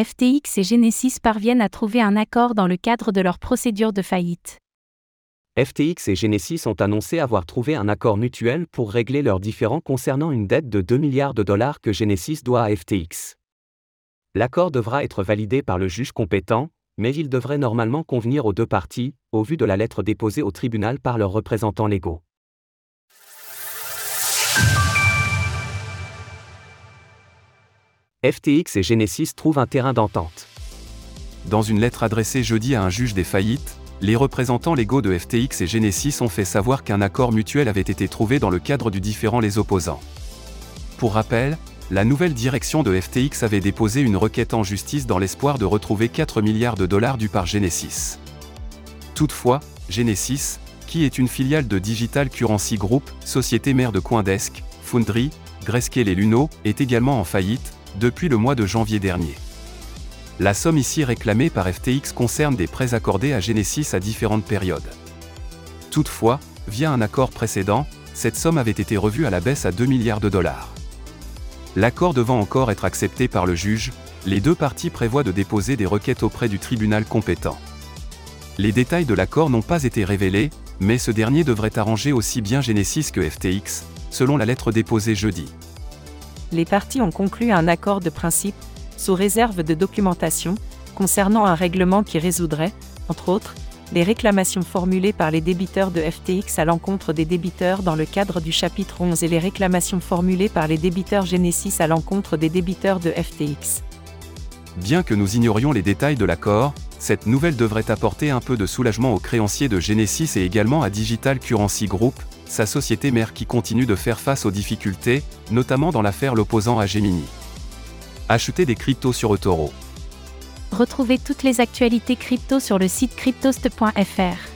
FTX et Genesis parviennent à trouver un accord dans le cadre de leur procédure de faillite. FTX et Genesis ont annoncé avoir trouvé un accord mutuel pour régler leurs différends concernant une dette de 2 milliards de dollars que Genesis doit à FTX. L'accord devra être validé par le juge compétent, mais il devrait normalement convenir aux deux parties, au vu de la lettre déposée au tribunal par leurs représentants légaux. FTX et Genesis trouvent un terrain d'entente. Dans une lettre adressée jeudi à un juge des faillites, les représentants légaux de FTX et Genesis ont fait savoir qu'un accord mutuel avait été trouvé dans le cadre du différend les opposants. Pour rappel, la nouvelle direction de FTX avait déposé une requête en justice dans l'espoir de retrouver 4 milliards de dollars dus par Genesis. Toutefois, Genesis, qui est une filiale de Digital Currency Group, société mère de Coindesk, Foundry, Grayscale et Luno, est également en faillite, depuis le mois de janvier dernier. La somme ici réclamée par FTX concerne des prêts accordés à Genesis à différentes périodes. Toutefois, via un accord précédent, cette somme avait été revue à la baisse à 2 milliards de dollars. L'accord devant encore être accepté par le juge, les deux parties prévoient de déposer des requêtes auprès du tribunal compétent. Les détails de l'accord n'ont pas été révélés, mais ce dernier devrait arranger aussi bien Genesis que FTX, selon la lettre déposée jeudi les parties ont conclu un accord de principe, sous réserve de documentation, concernant un règlement qui résoudrait, entre autres, les réclamations formulées par les débiteurs de FTX à l'encontre des débiteurs dans le cadre du chapitre 11 et les réclamations formulées par les débiteurs Genesis à l'encontre des débiteurs de FTX. Bien que nous ignorions les détails de l'accord, cette nouvelle devrait apporter un peu de soulagement aux créanciers de Genesis et également à Digital Currency Group, sa société mère qui continue de faire face aux difficultés, notamment dans l'affaire l'opposant à Gemini. Acheter des cryptos sur eToro. Retrouvez toutes les actualités crypto sur le site cryptost.fr.